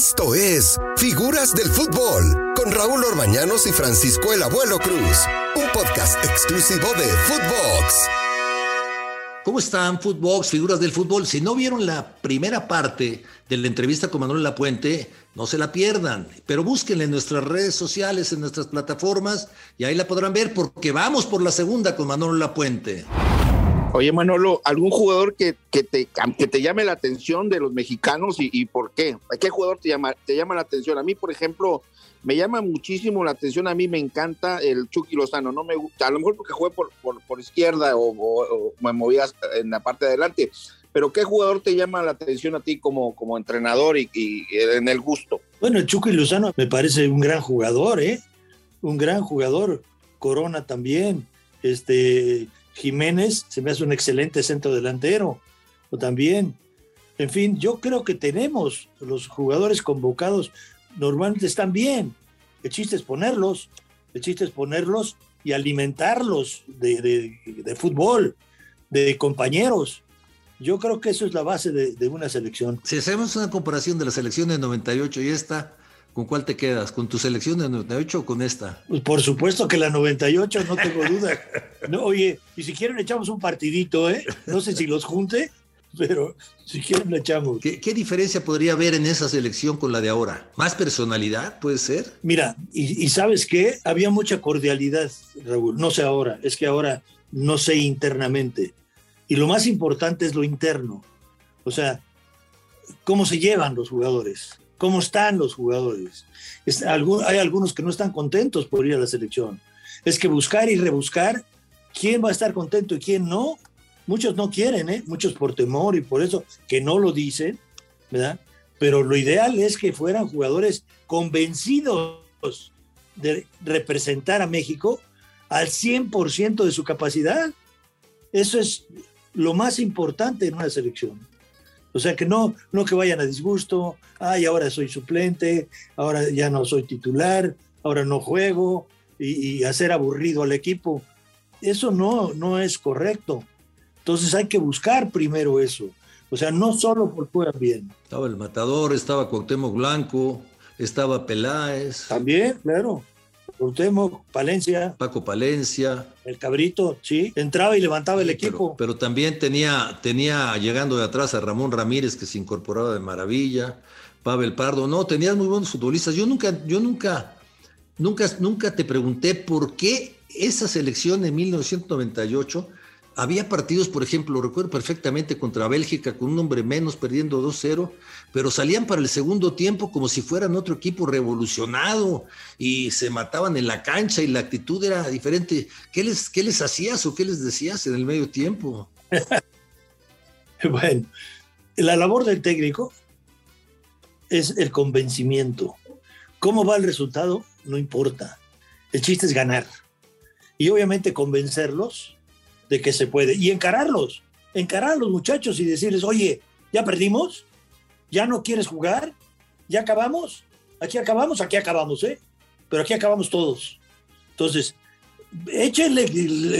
Esto es Figuras del Fútbol con Raúl Orbañanos y Francisco el Abuelo Cruz, un podcast exclusivo de Footbox. ¿Cómo están, Footbox, figuras del fútbol? Si no vieron la primera parte de la entrevista con Manuel Lapuente, no se la pierdan, pero búsquenla en nuestras redes sociales, en nuestras plataformas, y ahí la podrán ver, porque vamos por la segunda con Manuel Lapuente. Oye, Manolo, ¿algún jugador que, que, te, que te llame la atención de los mexicanos y, por qué? ¿Qué jugador te llama, te llama la atención? A mí, por ejemplo, me llama muchísimo la atención, a mí me encanta el Chucky Lozano, no me gusta, a lo mejor porque jugué por, por, izquierda o, me movías en la parte de adelante, pero ¿qué jugador te llama la atención a ti como, como entrenador y, y en el gusto? Bueno, el Chucky Lozano me parece un gran jugador, ¿eh? Un gran jugador. Corona también. Este, Jiménez se me hace un excelente centro delantero, o también. En fin, yo creo que tenemos los jugadores convocados, normalmente están bien. El chiste es ponerlos, el chiste es ponerlos y alimentarlos de, fútbol, de compañeros. Yo creo que eso es la base de, de, una selección. Si hacemos una comparación de la selección de 98 y esta, ¿Con cuál te quedas? ¿Con tu selección de 98 o con esta? Pues por supuesto que la 98, no tengo duda. No, oye, y si quieren echamos un partidito, ¿eh? No sé si los junte, pero si quieren lo echamos. ¿Qué, diferencia podría haber en esa selección con la de ahora? ¿Más personalidad puede ser? Mira, y, y sabes qué? Había mucha cordialidad, Raúl. No sé ahora, es que ahora no sé internamente. Y lo más importante es lo interno. O sea, cómo se llevan los jugadores cómo están los jugadores. hay algunos que no están contentos por ir a la selección. Es que buscar y rebuscar quién va a estar contento y quién no. Muchos no quieren, ¿eh? muchos por temor y por eso que no lo dicen, ¿verdad? Pero lo ideal es que fueran jugadores convencidos de representar a México al 100% de su capacidad. Eso es lo más importante en una selección. O sea, que no, no que vayan a disgusto, ay, ahora soy suplente, ahora ya no soy titular, ahora no juego y, hacer aburrido al equipo. Eso no, no es correcto. Entonces hay que buscar primero eso. O sea, no solo por juegan bien. Estaba el Matador, estaba Cuauhtémoc Blanco, estaba Peláez. También, claro. Cuauhtémoc, Palencia. Paco Palencia. El cabrito, sí. Entraba y levantaba el equipo. Pero, también tenía, tenía llegando de atrás a Ramón Ramírez, que se incorporaba de maravilla. Pavel Pardo. No, tenías muy buenos futbolistas. Yo nunca, yo nunca, nunca, nunca te pregunté por qué esa selección en 1998 había partidos, por ejemplo, lo recuerdo perfectamente contra Bélgica con un hombre menos, perdiendo 2-0, pero salían para el segundo tiempo como si fueran otro equipo revolucionado y se mataban en la cancha y la actitud era diferente. ¿Qué les, qué les hacías o qué les decías en el medio tiempo? bueno, la labor del técnico es el convencimiento. ¿Cómo va el resultado? No importa. El chiste es ganar. Y obviamente convencerlos de que se puede. Y encararlos, encarar a los muchachos y decirles, oye, ¿ya perdimos? ¿Ya no quieres jugar? ¿Ya acabamos? Aquí acabamos, aquí acabamos, ¿eh? Pero aquí acabamos todos. Entonces, échenle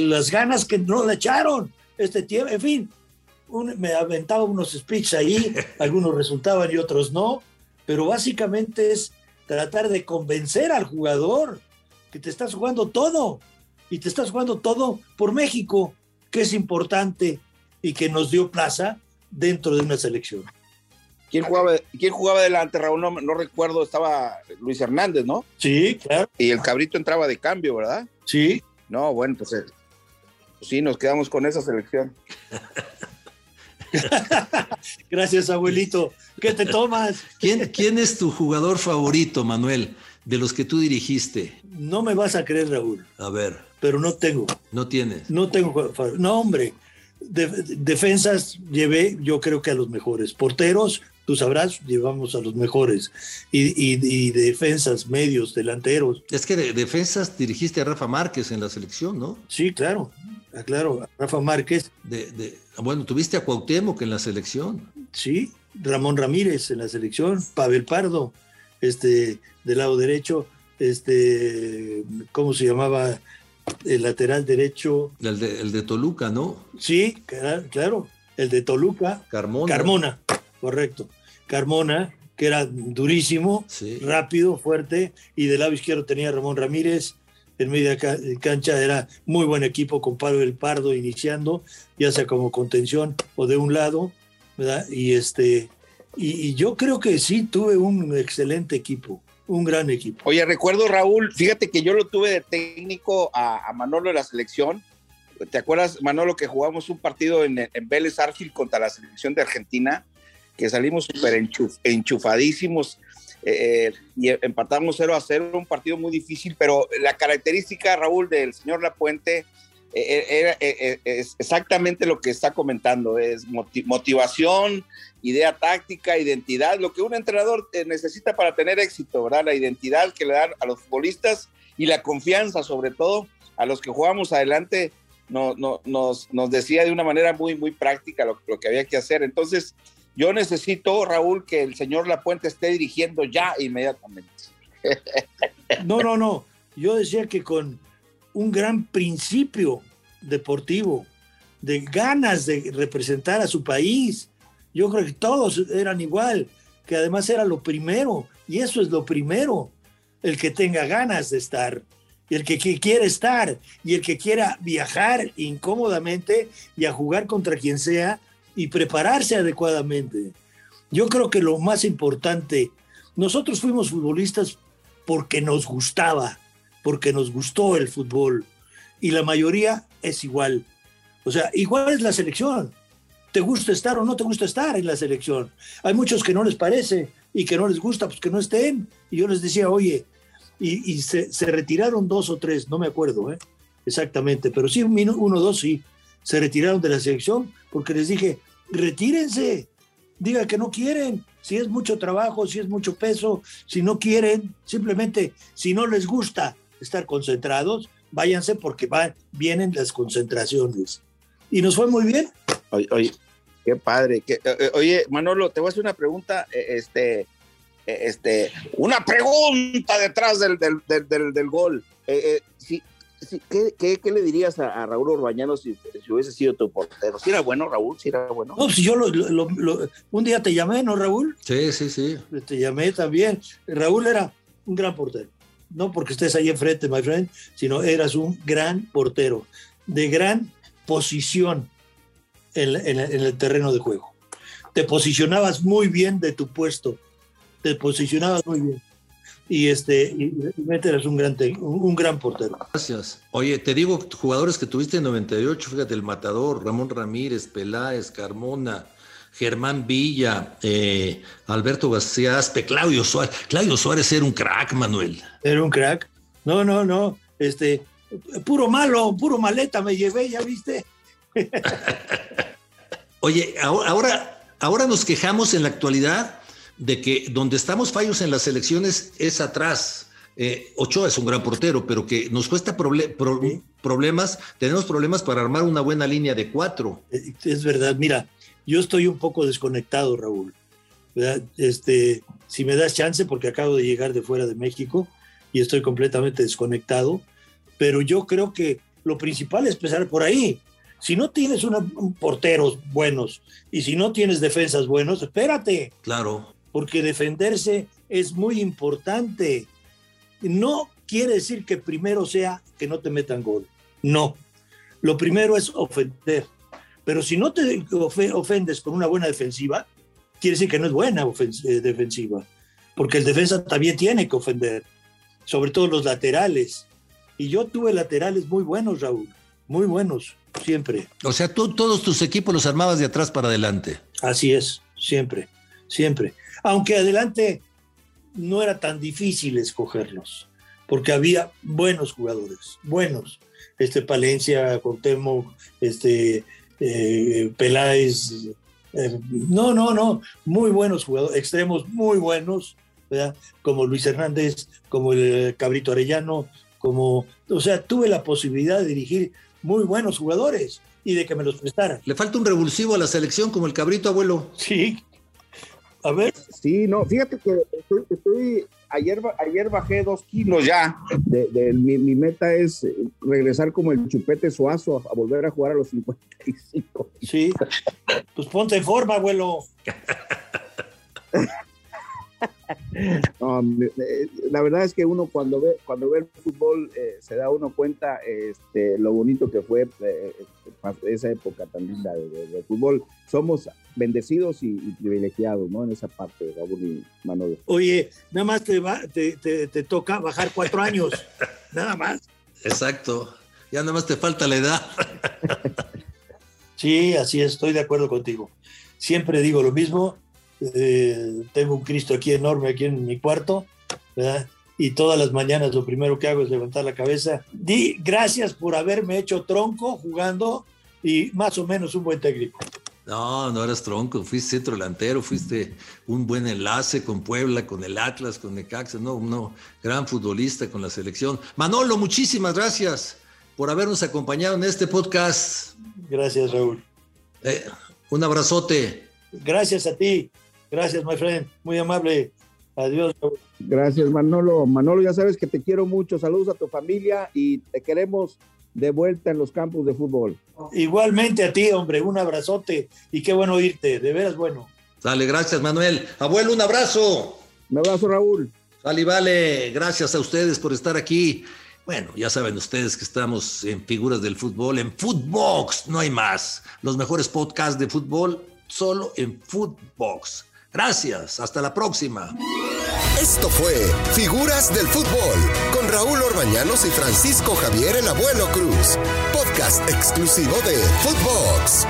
las ganas que no le echaron este tiempo. En fin, me aventaba unos speeches ahí, algunos resultaban y otros no, pero básicamente es tratar de convencer al jugador que te estás jugando todo y te estás jugando todo por México que es importante y que nos dio plaza dentro de una selección. ¿Quién jugaba, ¿quién jugaba delante, Raúl? No, recuerdo, estaba Luis Hernández, ¿no? Sí, claro. Y el cabrito entraba de cambio, ¿verdad? Sí. No, bueno, pues, eh, pues sí, nos quedamos con esa selección. Gracias, abuelito. ¿Qué te tomas? ¿Quién, ¿Quién es tu jugador favorito, Manuel, de los que tú dirigiste? No me vas a creer, Raúl. A ver pero no tengo. No tienes. No tengo. No, hombre. defensas llevé, yo creo que a los mejores. Porteros, tú sabrás, llevamos a los mejores. Y, defensas, medios, delanteros. Es que de defensas dirigiste a Rafa Márquez en la selección, ¿no? Sí, claro. Ah, claro, a Rafa Márquez. De, bueno, tuviste a Cuauhtémoc en la selección. Sí, Ramón Ramírez en la selección, Pavel Pardo, este, del lado derecho, este, ¿cómo se llamaba? el lateral derecho. El de, el de Toluca, ¿no? Sí, claro, el de Toluca. Carmona. Carmona, correcto. Carmona, que era durísimo, rápido, fuerte, y del lado izquierdo tenía Ramón Ramírez, en media cancha era muy buen equipo con Pablo del Pardo iniciando, ya sea como contención o de un lado, ¿verdad? Y este y, yo creo que sí tuve un excelente equipo, un gran equipo. Oye, recuerdo Raúl, fíjate que yo lo tuve de técnico a, Manolo de la selección. ¿Te acuerdas, Manolo, que jugamos un partido en, en Vélez Arfield contra la selección de Argentina? Que salimos súper enchufadísimos eh, y empatamos 0 a 0, un partido muy difícil, pero la característica, Raúl, del señor Lapuente eh, eh, es exactamente lo que está comentando, es motivación, idea táctica, identidad, lo que un entrenador necesita para tener éxito, ¿verdad? La identidad que le dan a los futbolistas y la confianza, sobre todo, a los que jugamos adelante, no, nos, nos, decía de una manera muy, muy práctica lo, lo que había que hacer. Entonces, yo necesito, Raúl, que el señor Lapuente esté dirigiendo ya inmediatamente. No, no, no. Yo decía que con un gran principio deportivo, de ganas de representar a su país. Yo creo que todos eran igual, que además era lo primero, y eso es lo primero, el que tenga ganas de estar, el que, que quiere estar, y el que quiera viajar incómodamente y a jugar contra quien sea y prepararse adecuadamente. Yo creo que lo más importante, nosotros fuimos futbolistas porque nos gustaba, porque nos gustó el fútbol y la mayoría es igual. O sea, igual es la selección. ¿Te gusta estar o no te gusta estar en la selección? Hay muchos que no les parece y que no les gusta, pues que no estén. Y yo les decía, oye, y, se, retiraron dos o tres, no me acuerdo ¿eh? exactamente, pero sí, uno o dos sí, se retiraron de la selección porque les dije, retírense, diga que no quieren, si es mucho trabajo, si es mucho peso, si no quieren, simplemente si no les gusta estar concentrados, váyanse porque van, vienen las concentraciones. Y nos fue muy bien. Oye, qué padre. Eh, eh, oye, Manolo, te voy a hacer una pregunta, eh, este, este, una pregunta detrás del, del, gol. si, ¿qué, le dirías a, Raúl Urbañano si, hubiese sido tu portero? ¿Si era bueno, Raúl? ¿Si era bueno? No, si yo un día te llamé, ¿no, Raúl? Sí, sí, sí. Te llamé también. Raúl era un gran portero. No porque estés ahí enfrente, my friend, sino eras un gran portero, de gran posición en, el terreno de juego. Te posicionabas muy bien de tu puesto. Te posicionabas muy bien y este y es un gran, un, gran portero. Gracias. Oye, te digo, jugadores que tuviste en 98, fíjate, el Matador, Ramón Ramírez, Peláez, Carmona, Germán Villa, eh, Alberto García Aspe, Claudio Suárez. Claudio Suárez era un crack, Manuel. Era un crack. No, no, no. Este, puro malo, puro maleta me llevé, ya viste. Oye, ahora, ahora nos quejamos en la actualidad de que donde estamos fallos en las elecciones es atrás. Eh, Ochoa es un gran portero, pero que nos cuesta problemas, tenemos problemas para armar una buena línea de cuatro. Es verdad, mira, yo estoy un poco desconectado, Raúl. Este, si me das chance, porque acabo de llegar de fuera de México y estoy completamente desconectado, pero yo creo que lo principal es empezar por ahí. Si no tienes un porteros buenos y si no tienes defensas buenos, espérate. Claro porque defenderse es muy importante. No quiere decir que primero sea que no te metan gol. No. Lo primero es ofender. Pero si no te ofendes con una buena defensiva, quiere decir que no es buena eh, defensiva. Porque el defensa también tiene que ofender, sobre todo los laterales. Y yo tuve laterales muy buenos, Raúl, muy buenos, siempre. O sea, tú todos tus equipos los armabas de atrás para adelante. Así es, siempre, siempre aunque adelante no era tan difícil escogerlos, porque había buenos jugadores, buenos. Este Palencia, Contemo, este eh, Peláez, eh, no, no, no, muy buenos jugadores, extremos muy buenos, ¿verdad? como Luis Hernández, como el Cabrito Arellano, como, o sea, tuve la posibilidad de dirigir muy buenos jugadores y de que me los prestaran. Le falta un revulsivo a la selección como el Cabrito Abuelo. Sí, a ver. Sí, no, fíjate que estoy, ayer, ayer bajé dos kilos ya. De, mi, meta es regresar como el chupete suazo a, volver a jugar a los 55. Sí, pues ponte en forma, abuelo. la verdad es que uno cuando ve, cuando ve el fútbol eh, se da uno cuenta este, lo bonito que fue eh, esa época tan linda del fútbol. Somos bendecidos y, privilegiados, ¿no? En esa parte, Raúl y Manolo. Oye, nada más te, te, te, toca bajar cuatro años, nada más. Exacto, ya nada más te falta la edad. sí, así es, estoy de acuerdo contigo. Siempre digo lo mismo, eh, tengo un Cristo aquí enorme, aquí en mi cuarto, ¿verdad? y todas las mañanas lo primero que hago es levantar la cabeza. Di gracias por haberme hecho tronco jugando y más o menos un buen técnico. No, no eras tronco, fuiste centro delantero, fuiste un buen enlace con Puebla, con el Atlas, con Necaxa, no, no, gran futbolista con la selección. Manolo, muchísimas gracias por habernos acompañado en este podcast. Gracias, Raúl. Eh, un abrazote. Gracias a ti. Gracias, my friend. Muy amable. Adiós. Gracias, Manolo. Manolo, ya sabes que te quiero mucho. Saludos a tu familia y te queremos de vuelta en los campos de fútbol. Igualmente a ti, hombre. Un abrazote y qué bueno irte. De veras bueno. Dale, gracias, Manuel. Abuelo, un abrazo. Un abrazo, Raúl. Sale vale. Gracias a ustedes por estar aquí. Bueno, ya saben ustedes que estamos en Figuras del Fútbol, en Footbox, no hay más. Los mejores podcasts de fútbol solo en Footbox. Gracias, hasta la próxima. Esto fue Figuras del Fútbol con Raúl Orbañanos y Francisco Javier el Abuelo Cruz, podcast exclusivo de Footbox.